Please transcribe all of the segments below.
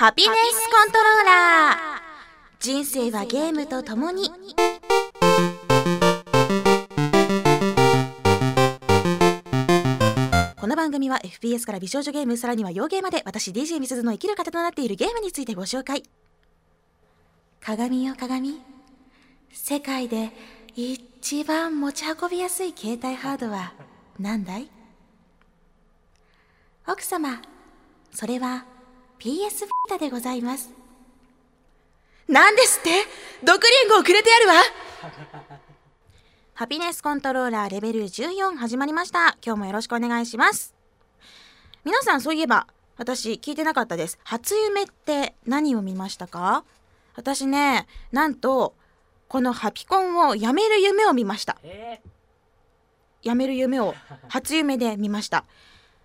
ハピネスコントローラー。人生はゲームとともに。この番組は FPS から美少女ゲームさらには洋ゲーまで私 DJ みすずの生きる方となっているゲームについてご紹介。鏡よ鏡。世界で一番持ち運びやすい携帯ハードは何だい？奥様それは PS ビータでございます。なんですって？毒リンゴをくれてやるわ。ハピネスコントローラーレベル14始まりました。今日もよろしくお願いします。皆さんそういえば私聞いてなかったです。初夢って何を見ましたか？私ねなんとこのハピコンをやめる夢を見ました。えやめる夢を初夢で見ました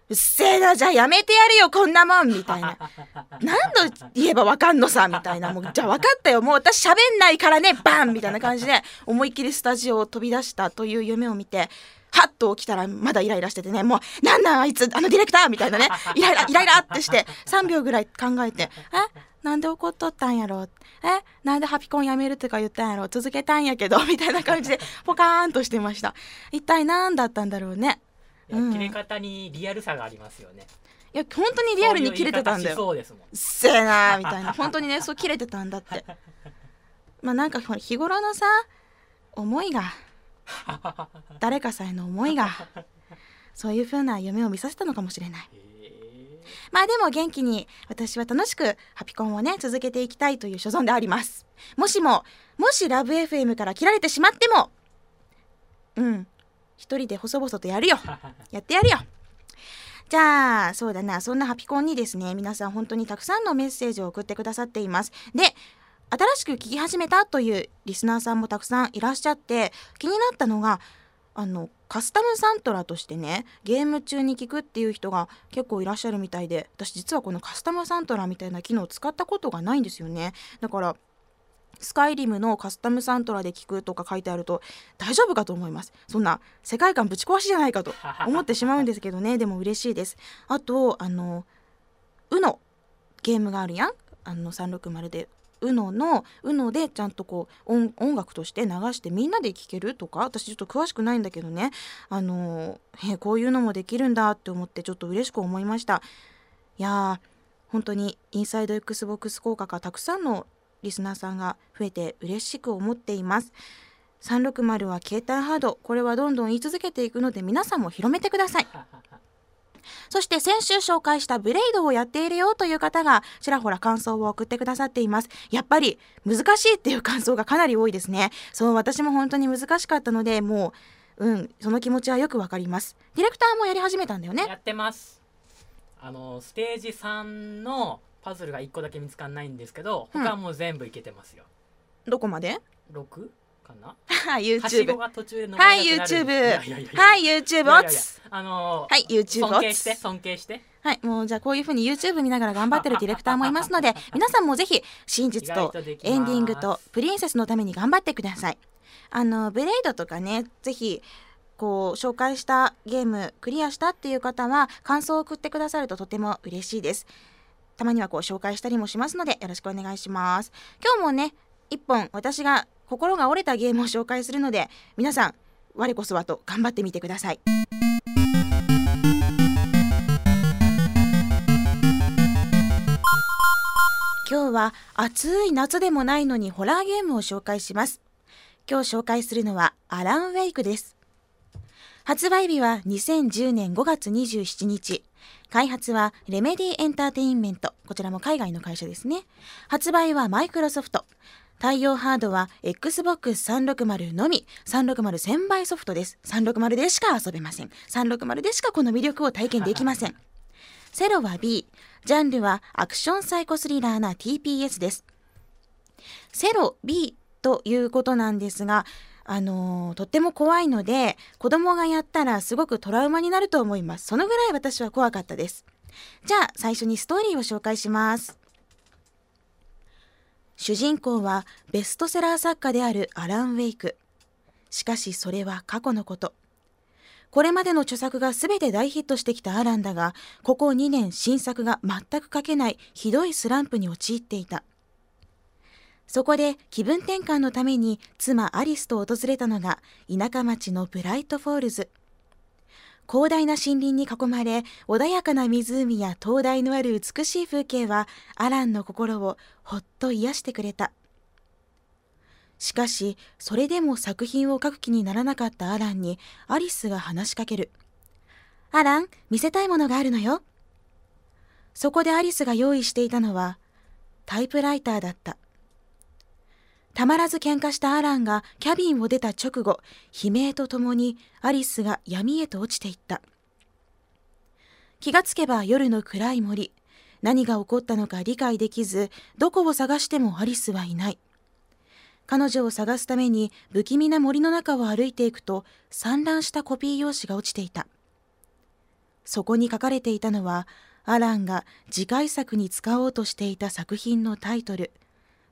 うっせえなじゃあやめてやるよこんなもんみたいな。何度言えばわかんのさみたいな。もう じゃあ分かったよ。もう私喋んないからねバンみたいな感じで思いっきりスタジオを飛び出したという夢を見てはっと起きたらまだイライラしててね。もうなんなんあいつあのディレクターみたいなね。イライライライラってして3秒ぐらい考えてえ？なんで怒っとったんやろ？え？なんでハピコンやめるとか言ったんやろ？続けたんやけどみたいな感じでポカーンとしてました。一体何だったんだろうね切れ方にリアルさがありますよね。いや本当にリアルに切れてたんだよ。そうですせえなーみたいな。本当にねそう切れてたんだって。まあなんか日頃のさ思いが 誰かさんへの思いがそういう風な夢を見させたのかもしれない。へまあでも元気に私は楽しくハピコンをね続けていきたいという所存であります。もしももしラブ FM から切られてしまってもうん一人で細々とやるよ。やってやるよ。じゃあそうだな。そんなハピコンにですね皆さん本当にたくさんのメッセージを送ってくださっています。で新しく聞き始めたというリスナーさんもたくさんいらっしゃって気になったのがあのカスタムサントラとしてねゲーム中に聞くっていう人が結構いらっしゃるみたいで私実はこのカスタムサントラみたいな機能を使ったことがないんですよね。だからスカイリムのカスタムサントラで聞くとか書いてあると大丈夫かと思います。そんな世界観ぶち壊しじゃないかと 思ってしまうんですけどね。でも嬉しいです。あとあの UNO ゲームがあるやん。あの360で。UNO の UNO でちゃんとこう音音楽として流してみんなで聴けるとか私ちょっと詳しくないんだけどね。あのへこういうのもできるんだって思ってちょっと嬉しく思いました。いやー本当にインサイド XBOX 効果がたくさんのリスナーさんが増えて嬉しく思っています。360は携帯ハードこれはどんどん言い続けていくので皆さんも広めてください。そして先週紹介したブレイドをやっているよという方がちらほら感想を送ってくださっています。やっぱり難しいっていう感想がかなり多いですね。そう私も本当に難しかったのでもううんその気持ちはよくわかります。ディレクターもやり始めたんだよね。やってます。あのステージ3のパズルが1個だけ見つかんないんですけど、うん他はもう全部いけてますよ。どこまで？6かな？YouTube ごが途中で登はい YouTube はい YouTube いやいやいやオツあのーはい YouTube 尊敬して尊敬して。はい、もうじゃあこういう風に YouTube 見ながら頑張ってるディレクターもいますので、皆さんもぜひ真実とエンディングとプリンセスのために頑張ってください。あのブレイドとかね、ぜひこう紹介したゲームクリアしたっていう方は感想を送ってくださるととても嬉しいです。たまにはこう紹介したりもしますのでよろしくお願いします。今日もね、一本私が心が折れたゲームを紹介するので、皆さん我こそはと頑張ってみてください。今日は暑い夏でもないのにホラーゲームを紹介します今日紹介するのはアラン・ウェイクです発売日は2010年5月27日開発はレメディエンターテインメント。こちらも海外の会社ですね。発売はマイクロソフト。対応ハードは Xbox360 のみ。3601000倍ソフトです。360でしか遊べません。360でしかこの魅力を体験できません。セロは B ジャンルはアクションサイコスリラーな TPS です。セロ B ということなんですが、あのとっても怖いので、子供がやったらすごくトラウマになると思います。そのぐらい私は怖かったです。じゃあ最初にストーリーを紹介します。主人公はベストセラー作家であるアラン・ウェイク。しかしそれは過去のこと。これまでの著作が全て大ヒットしてきたアランだがここ2年新作が全く書けないひどいスランプに陥っていたそこで気分転換のために妻アリスと訪れたのが田舎町のブライトフォールズ。広大な森林に囲まれ穏やかな湖や灯台のある美しい風景はアランの心をほっと癒してくれた。しかしそれでも作品を書く気にならなかったアランにアリスが話しかける。アラン見せたいものがあるのよ。そこでアリスが用意していたのはタイプライターだった。たまらず喧嘩したアランがキャビンを出た直後悲鳴とともにアリスが闇へと落ちていった。気がつけば夜の暗い森何が起こったのか理解できずどこを探してもアリスはいない。彼女を探すために不気味な森の中を歩いていくと散乱したコピー用紙が落ちていた。そこに書かれていたのはアランが次回作に使おうとしていた作品のタイトル。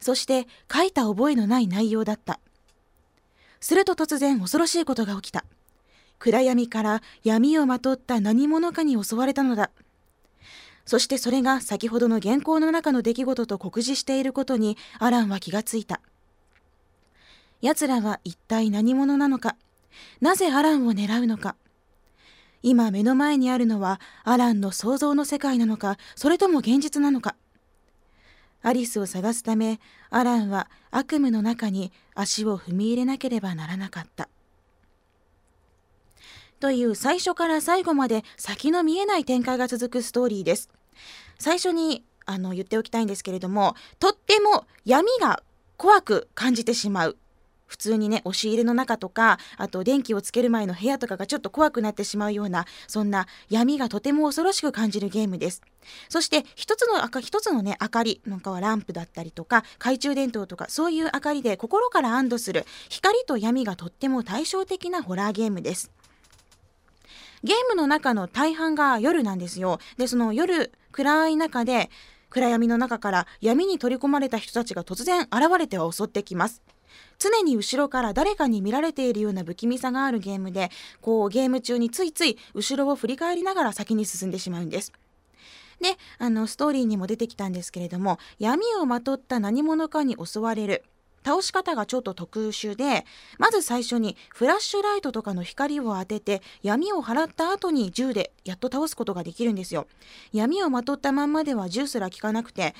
そして書いた覚えのない内容だった。すると突然恐ろしいことが起きた。暗闇から闇をまとった何者かに襲われたのだ。そしてそれが先ほどの原稿の中の出来事と酷似していることにアランは気がついた。奴らは一体何者なのか。なぜアランを狙うのか。今目の前にあるのはアランの想像の世界なのか。それとも現実なのか。アリスを探すためアランは悪夢の中に足を踏み入れなければならなかった。という最初から最後まで先の見えない展開が続くストーリーです。最初にあの言っておきたいんですけれどもとっても闇が怖く感じてしまう。普通にね押し入れの中とかあと電気をつける前の部屋とかがちょっと怖くなってしまうようなそんな闇がとても恐ろしく感じるゲームです。そして一つの一つのね明かりなんかはランプだったりとか懐中電灯とかそういう明かりで心から安堵する光と闇がとっても対照的なホラーゲームです。ゲームの中の大半が夜なんですよ。でその夜暗い中で暗闇の中から闇に取り込まれた人たちが突然現れては襲ってきます。常に後ろから誰かに見られているような不気味さがあるゲームでこうゲーム中についつい後ろを振り返りながら先に進んでしまうんです。であのストーリーにも出てきたんですけれども闇をまとった何者かに襲われる。倒し方がちょっと特殊でまず最初にフラッシュライトとかの光を当てて闇を払った後に銃でやっと倒すことができるんですよ。闇をまとったまんまでは銃すら効かなくて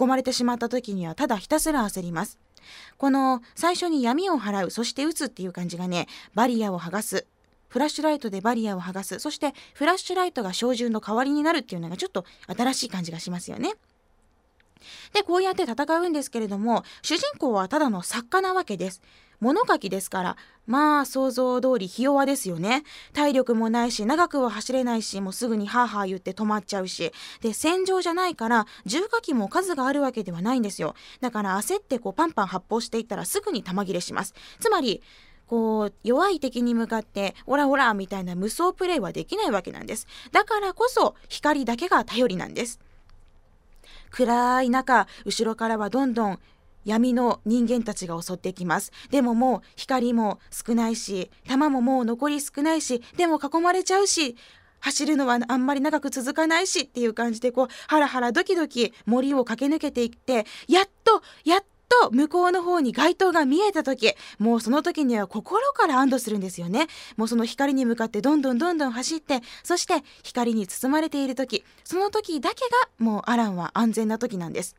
囲まれてしまった時にはただひたすら焦ります。この最初に闇を払うそして打つっていう感じがねバリアを剥がすフラッシュライトでバリアを剥がすそしてフラッシュライトが照準の代わりになるっていうのがちょっと新しい感じがしますよね。でこうやって戦うんですけれども主人公はただの作家なわけです。物書きですからまあ想像通りひ弱ですよね。体力もないし長くは走れないしもうすぐにハーハー言って止まっちゃうし。で戦場じゃないから重火器も数があるわけではないんですよ。だから焦ってこうパンパン発砲していったらすぐに弾切れします。つまりこう弱い敵に向かってオラオラみたいな無双プレイはできないわけなんです。だからこそ光だけが頼りなんです。暗い中後ろからはどんどん闇の人間たちが襲ってきます。でももう光も少ないし弾ももう残り少ないしでも囲まれちゃうし走るのはあんまり長く続かないしっていう感じでこうハラハラドキドキ森を駆け抜けていってやっとやっと向こうの方に街灯が見えた時もうその時には心から安堵するんですよね。もうその光に向かってどんどんどんどん走ってそして光に包まれている時その時だけがもうアランは安全な時なんです。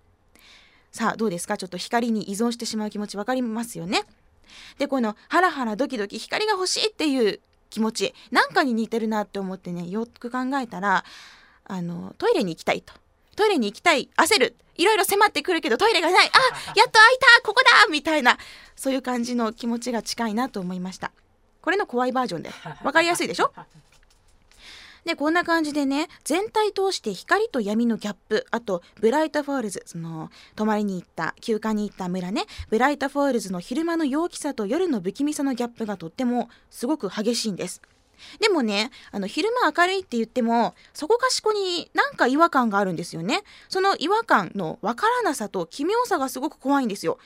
さあどうですか？ちょっと光に依存してしまう気持ち分かりますよね。でこのハラハラドキドキ光が欲しいっていう気持ちなんかに似てるなって思ってねよく考えたらあのトイレに行きたいと。トイレに行きたい焦る。いろいろ迫ってくるけどトイレがない。あ やっと開いたここだみたいな。そういう感じの気持ちが近いなと思いました。これの怖いバージョンで。分かりやすいでしょ？でこんな感じでね全体通して光と闇のギャップ。あとブライトフォールズ。その泊まりに行った休暇に行った村ね。ブライトフォールズの昼間の陽気さと夜の不気味さのギャップがとってもすごく激しいんです。でもねあの昼間明るいって言ってもそこかしこになんか違和感があるんですよね。その違和感のわからなさと奇妙さがすごく怖いんですよ。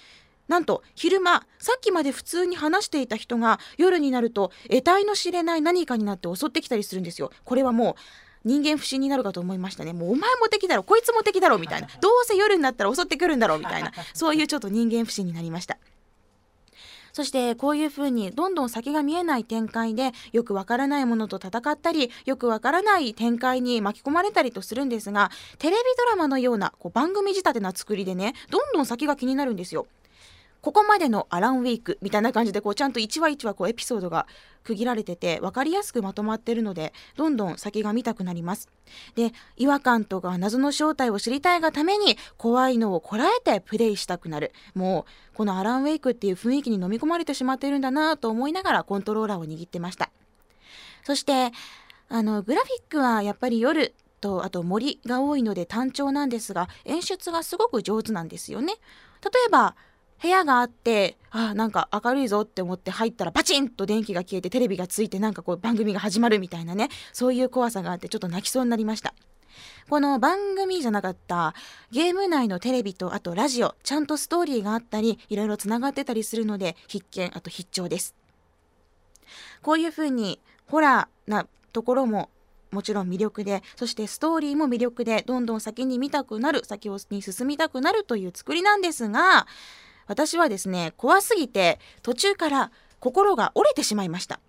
なんと昼間さっきまで普通に話していた人が夜になると得体の知れない何かになって襲ってきたりするんですよ。これはもう人間不信になるかと思いましたね。もうお前も敵だろこいつも敵だろみたいな。どうせ夜になったら襲ってくるんだろうみたいな。そういうちょっと人間不信になりましたそしてこういうふうにどんどん先が見えない展開でよくわからないものと戦ったりよくわからない展開に巻き込まれたりとするんですがテレビドラマのようなこう番組仕立てな作りでねどんどん先が気になるんですよ。ここまでのアランウェイクみたいな感じでこうちゃんと1話1話こうエピソードが区切られてて分かりやすくまとまってるのでどんどん先が見たくなります。で違和感とか謎の正体を知りたいがために怖いのをこらえてプレイしたくなる。もうこのアランウェイクっていう雰囲気に飲み込まれてしまってるんだなと思いながらコントローラーを握ってました。そしてあのグラフィックはやっぱり夜とあと森が多いので単調なんですが演出がすごく上手なんですよね。例えば部屋があってあなんか明るいぞって思って入ったらパチンと電気が消えてテレビがついてなんかこう番組が始まるみたいなねそういう怖さがあってちょっと泣きそうになりました。この番組じゃなかったゲーム内のテレビとあとラジオちゃんとストーリーがあったりいろいろつながってたりするので必見あと必聴です。こういうふうにホラーなところももちろん魅力でそしてストーリーも魅力でどんどん先に見たくなる先に進みたくなるという作りなんですが私はですね怖すぎて途中から心が折れてしまいました。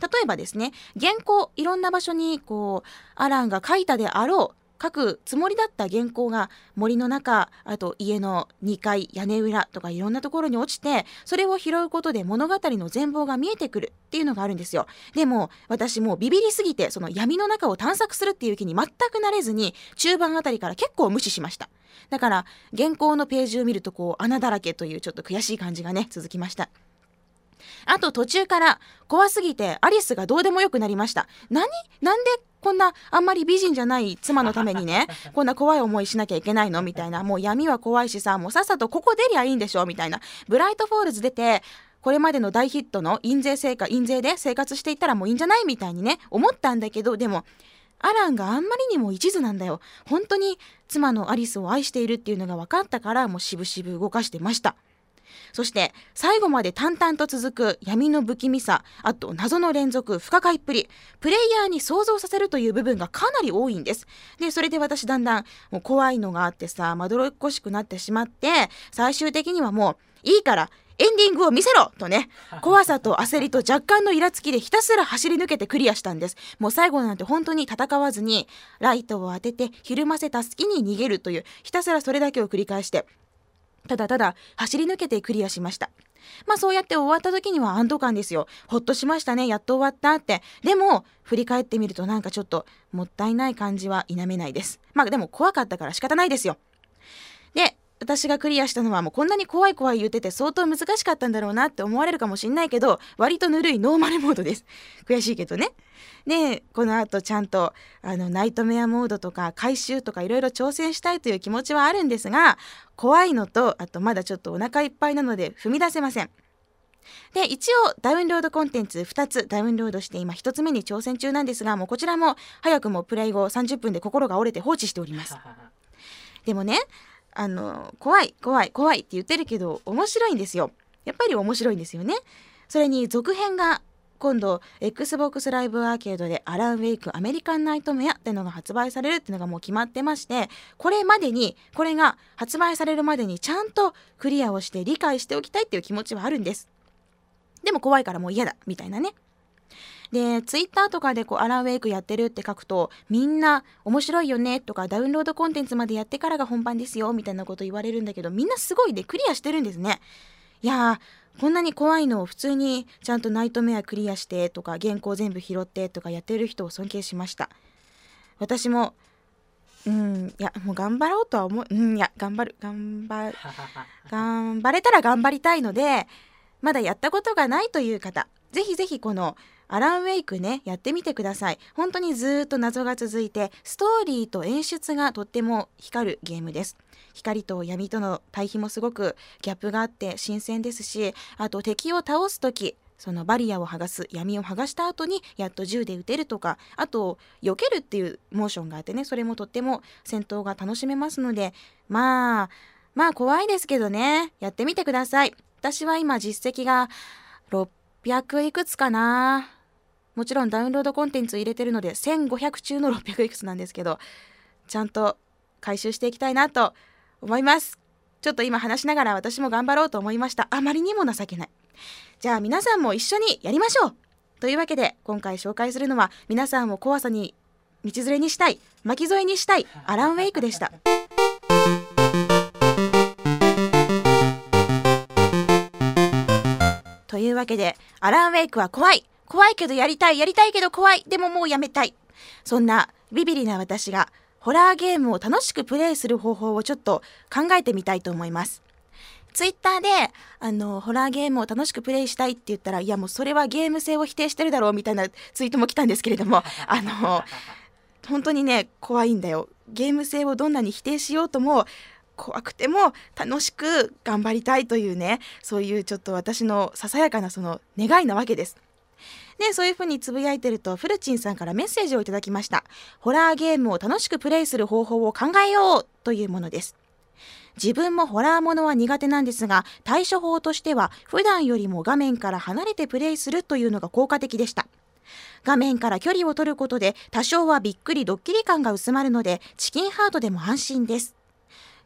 例えばですね原稿いろんな場所にこうアランが書いたであろう書くつもりだった原稿が森の中あと家の2階屋根裏とかいろんなところに落ちてそれを拾うことで物語の全貌が見えてくるっていうのがあるんですよ。でも私もうビビりすぎてその闇の中を探索するっていう気に全くなれずに中盤あたりから結構無視しました。だから原稿のページを見るとこう穴だらけというちょっと悔しい感じがね続きました。あと途中から怖すぎてアリスがどうでもよくなりました。何？なんでこんなあんまり美人じゃない妻のためにね こんな怖い思いしなきゃいけないの？みたいな。もう闇は怖いしさもうさっさとここ出りゃいいんでしょ？みたいな。ブライトフォールズ出てこれまでの大ヒットの印税成果印税で生活していったらもういいんじゃない？みたいにね思ったんだけどでもアランがあんまりにも一途なんだよ。本当に妻のアリスを愛しているっていうのが分かったからもうしぶしぶ動かしてました。そして最後まで淡々と続く闇の不気味さあと謎の連続不可解っぷりプレイヤーに想像させるという部分がかなり多いんです。でそれで私だんだんもう怖いのがあってさまどろっこしくなってしまって最終的にはもういいからエンディングを見せろとね。怖さと焦りと若干のイラつきでひたすら走り抜けてクリアしたんです。もう最後なんて本当に戦わずにライトを当ててひるませた隙に逃げるというひたすらそれだけを繰り返して。ただただ走り抜けてクリアしました。まあそうやって終わった時には安堵感ですよ。ほっとしましたね。やっと終わったって。でも振り返ってみるとなんかちょっともったいない感じは否めないです。まあでも怖かったから仕方ないですよ。で私がクリアしたのはもうこんなに怖い怖い言ってて相当難しかったんだろうなって思われるかもしんないけど割とぬるいノーマルモードです。悔しいけどね。でこの後ちゃんとあのナイトメアモードとか回収とかいろいろ挑戦したいという気持ちはあるんですが怖いのとあとまだちょっとお腹いっぱいなので踏み出せません。で一応ダウンロードコンテンツ2つダウンロードして今1つ目に挑戦中なんですがもうこちらも早くもプレイ後30分で心が折れて放置しております。でもねあの怖い怖い怖いって言ってるけど面白いんですよ。やっぱり面白いんですよね。それに続編が今度 XBOX ライブアーケードでアランウェイクアメリカンナイトメアっていうのが発売されるっていうのがもう決まってましてこれまでにこれが発売されるまでにちゃんとクリアをして理解しておきたいっていう気持ちはあるんです。でも怖いからもう嫌だみたいなね。でツイッターとかでこうアランウェイクやってるって書くとみんな面白いよねとかダウンロードコンテンツまでやってからが本番ですよみたいなこと言われるんだけどみんなすごいでクリアしてるんですね。いやーこんなに怖いのを普通にちゃんとナイトメアクリアしてとか原稿全部拾ってとかやってる人を尊敬しました。私もうんいやもう頑張ろうとは思ううんいや頑張る頑張る 頑張れたら頑張りたいのでまだやったことがないという方ぜひぜひこのアランウェイクねやってみてください。本当にずっと謎が続いてストーリーと演出がとっても光るゲームです。光と闇との対比もすごくギャップがあって新鮮ですしあと敵を倒す時そのバリアを剥がす闇を剥がした後にやっと銃で撃てるとかあと避けるっていうモーションがあってねそれもとっても戦闘が楽しめますのでまあまあ怖いですけどねやってみてください。私は今実績が600いくつかな。もちろんダウンロードコンテンツ入れてるので1500中の600いくつなんですけどちゃんと回収していきたいなと思います。ちょっと今話しながら私も頑張ろうと思いました。あまりにも情けない。じゃあ皆さんも一緒にやりましょう。というわけで今回紹介するのは皆さんを怖さに道連れにしたい巻き添えにしたいアラン・ウェイクでした。というわけでアラン・ウェイクは怖い。怖いけどやりたいやりたいけど怖い。でももうやめたい。そんなビビリな私がホラーゲームを楽しくプレイする方法をちょっと考えてみたいと思います。ツイッターであのホラーゲームを楽しくプレイしたいって言ったらいやもうそれはゲーム性を否定してるだろうみたいなツイートも来たんですけれども あの本当にね怖いんだよ。ゲーム性をどんなに否定しようとも怖くても楽しく頑張りたいというねそういうちょっと私のささやかなその願いなわけです。でそういうふうにつぶやいてるとフルチンさんからメッセージをいただきました。ホラーゲームを楽しくプレイする方法を考えようというものです。自分もホラーものは苦手なんですが対処法としては普段よりも画面から離れてプレイするというのが効果的でした。画面から距離を取ることで多少はびっくりドッキリ感が薄まるのでチキンハートでも安心です。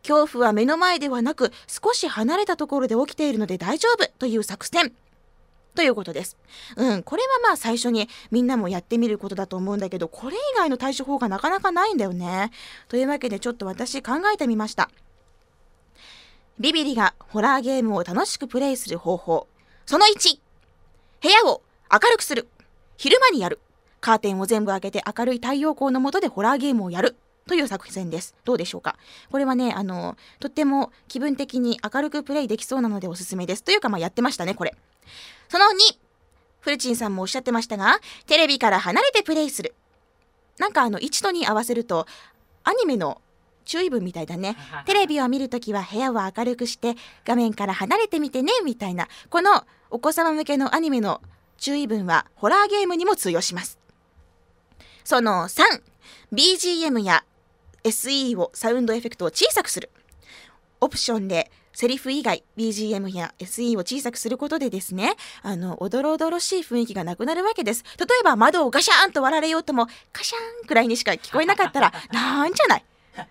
恐怖は目の前ではなく少し離れたところで起きているので大丈夫という作戦。ということです。うん、これはまあ最初にみんなもやってみることだと思うんだけど、これ以外の対処法がなかなかないんだよね。というわけでちょっと私考えてみました。ビビリがホラーゲームを楽しくプレイする方法。その1、部屋を明るくする。昼間にやる。カーテンを全部開けて明るい太陽光の下でホラーゲームをやる。という作戦です。どうでしょうかこれはね、あの、とっても気分的に明るくプレイできそうなのでおすすめです。というか、まあやってましたね、これ。その2、フルチンさんもおっしゃってましたが、テレビから離れてプレイする。なんかあの、1と2合わせると、アニメの注意文みたいだね。テレビを見るときは部屋を明るくして画面から離れてみてね、みたいな。このお子様向けのアニメの注意文はホラーゲームにも通用します。その3、BGM や SE をサウンドエフェクトを小さくする。オプションでセリフ以外 BGM や SE を小さくすることでですねあのおどろおどろしい雰囲気がなくなるわけです。例えば窓をガシャーンと割られようともカシャーンくらいにしか聞こえなかったら なんじゃない？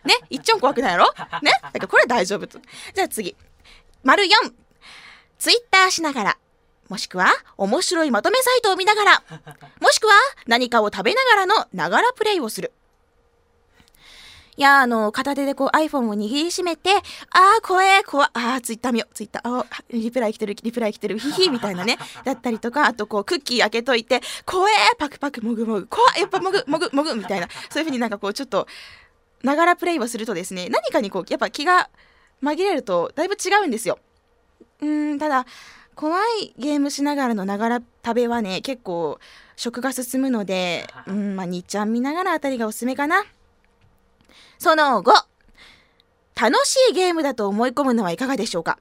ね？一丁怖くないやろ？ね？だからこれ大丈夫と。じゃあ次。丸4ツイッターしながらもしくは面白いまとめサイトを見ながら もしくは何かを食べながらのながらプレイをする。いや、あの、片手でこう iPhone を握りしめて、あー、怖え、怖あー、ツイッター見よう、ツイッター、あリプライ来てる、リプライ来てる、ヒヒみたいなね、だったりとか、あとこう、クッキー開けといて、怖え、パクパク、もぐもぐ、怖やっぱもぐ、もぐ、もぐ、みたいな、そういう風になんかこう、ちょっと、ながらプレイをするとですね、何かにこう、やっぱ気が紛れると、だいぶ違うんですよ。うん、ただ、怖いゲームしながらのながら食べはね、結構、食が進むので、うん、まあ、にっちゃん見ながらあたりがおすすめかな。その後、楽しいゲームだと思い込むのはいかがでしょうか？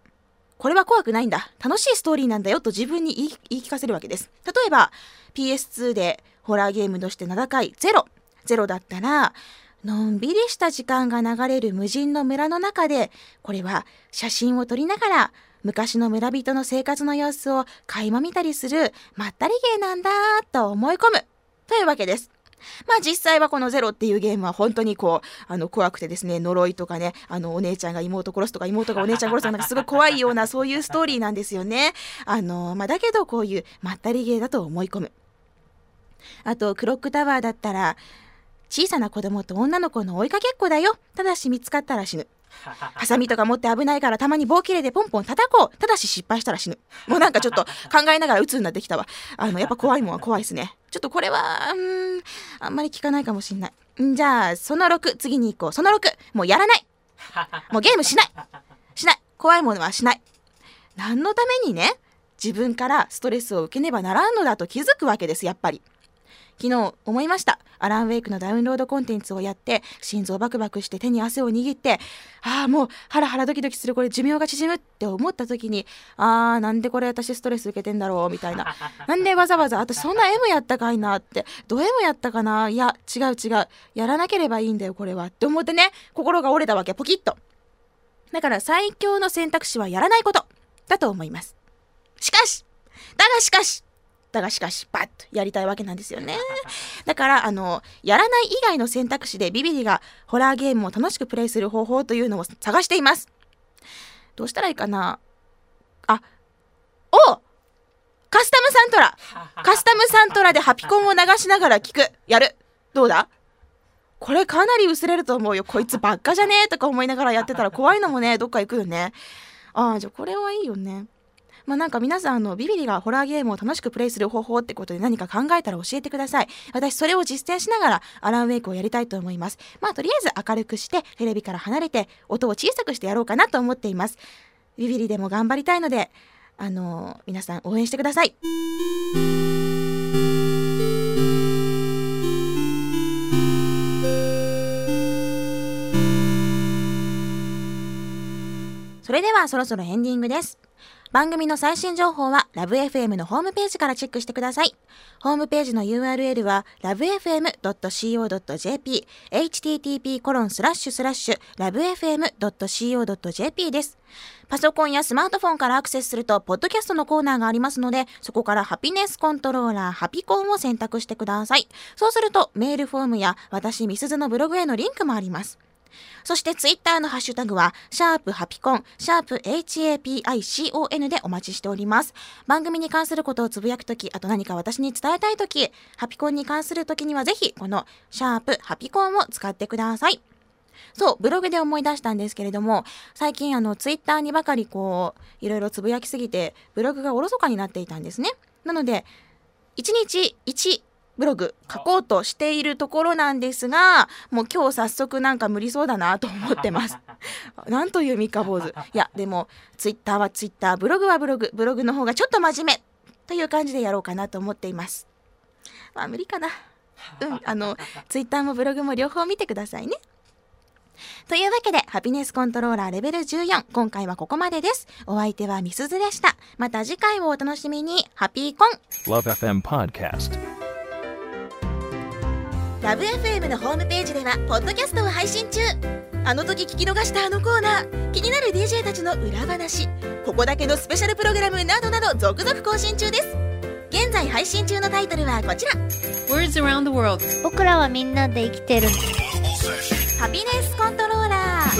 これは怖くないんだ。楽しいストーリーなんだよと自分に言い言い聞かせるわけです。例えば、PS2 でホラーゲームとして名高いゼロ。ゼロだったら、のんびりした時間が流れる無人の村の中で、これは写真を撮りながら、昔の村人の生活の様子を垣間見たりするまったりゲーなんだと思い込むというわけです。まあ実際はこのゼロっていうゲームは本当にこう、あの怖くてですね、呪いとかね、あのお姉ちゃんが妹殺すとか妹がお姉ちゃん殺すとかなんかすごい怖いようなそういうストーリーなんですよね。あの、まあだけどこういうまったりゲーだと思い込む。あと、クロックタワーだったら、小さな子供と女の子の追いかけっこだよ。ただし見つかったら死ぬ。ハサミとか持って危ないからたまに棒切れでポンポン叩こう。ただし失敗したら死ぬ。もうなんかちょっと考えながら鬱になってきたわ。あの、やっぱ怖いもんは怖いですね。ちょっとこれは、うん、あんまり聞かないかもしんない。んじゃあ、その6、次に行こう。その6、もうやらない。もうゲームしない。しない。怖いものはしない。何のためにね、自分からストレスを受けねばならんのだと気づくわけです、やっぱり。昨日思いました。アラン・ウェイクのダウンロードコンテンツをやって心臓バクバクして手に汗を握ってああもうハラハラドキドキするこれ寿命が縮むって思った時にああなんでこれ私ストレス受けてんだろうみたいな。なんでわざわざ私そんな M やったかいなってド M やったかな？いや違う違う。やらなければいいんだよこれはって思ってね心が折れたわけポキッと。だから最強の選択肢はやらないことだと思います。しかし、だがしかし、だがしかし、バッとやりたいわけなんですよね。だから、あの、やらない以外の選択肢でビビリがホラーゲームを楽しくプレイする方法というのを探しています。どうしたらいいかな？あ、おカスタムサントラカスタムサントラでハピコンを流しながら聞く。やる。どうだ？これかなり薄れると思うよ。こいつばっかじゃね？えとか思いながらやってたら怖いのもね、どっか行くよね。ああ、じゃあこれはいいよね。まあなんか皆さんあのビビリがホラーゲームを楽しくプレイする方法ってことで何か考えたら教えてください。私それを実践しながらアランウェイクをやりたいと思います。まあとりあえず明るくしてテレビから離れて音を小さくしてやろうかなと思っています。ビビリでも頑張りたいので、あの皆さん応援してください。それではそろそろエンディングです。番組の最新情報はラブ f m のホームページからチェックしてください。ホームページの URL は lovefm.co.jp http コロンスラッシュスラッシュ lovefm.co.jp です。パソコンやスマートフォンからアクセスすると、ポッドキャストのコーナーがありますので、そこからハピネスコントローラー、ハピコンを選択してください。そうすると、メールフォームや私、ミスズのブログへのリンクもあります。そしてツイッターのハッシュタグは、シャープハピコン、シャープ HAPICON でお待ちしております。番組に関することをつぶやくとき、あと何か私に伝えたいとき、ハピコンに関するときにはぜひ、このシャープハピコンを使ってください。そう、ブログで思い出したんですけれども、最近あの、ツイッターにばかりこう、いろいろつぶやきすぎて、ブログがおろそかになっていたんですね。なので、1日1ブログ書こうとしているところなんですが、もう今日早速なんか無理そうだなと思ってます。なんという三日坊主。いや、でも、ツイッターはツイッター、ブログはブログ、ブログの方がちょっと真面目という感じでやろうかなと思っています。まあ、無理かな。うん、あの、ツイッターもブログも両方見てくださいね。というわけで、ハピネスコントローラーレベル14、今回はここまでです。お相手はみすずでした。また次回をお楽しみに、ハピーコン Love FM Podcast. ラブ f m のホームページではポッドキャストを配信中。あの時聞き逃したあのコーナー。気になる DJ たちの裏話。ここだけのスペシャルプログラムなどなど続々更新中です。現在配信中のタイトルはこちら。Words around the world. 僕らはみんなで生きてる。ハピネスコントローラー。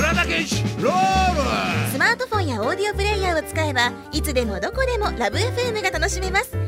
スマートフォンやオーディオプレイヤーを使えばいつでもどこでもラブ f m が楽しめます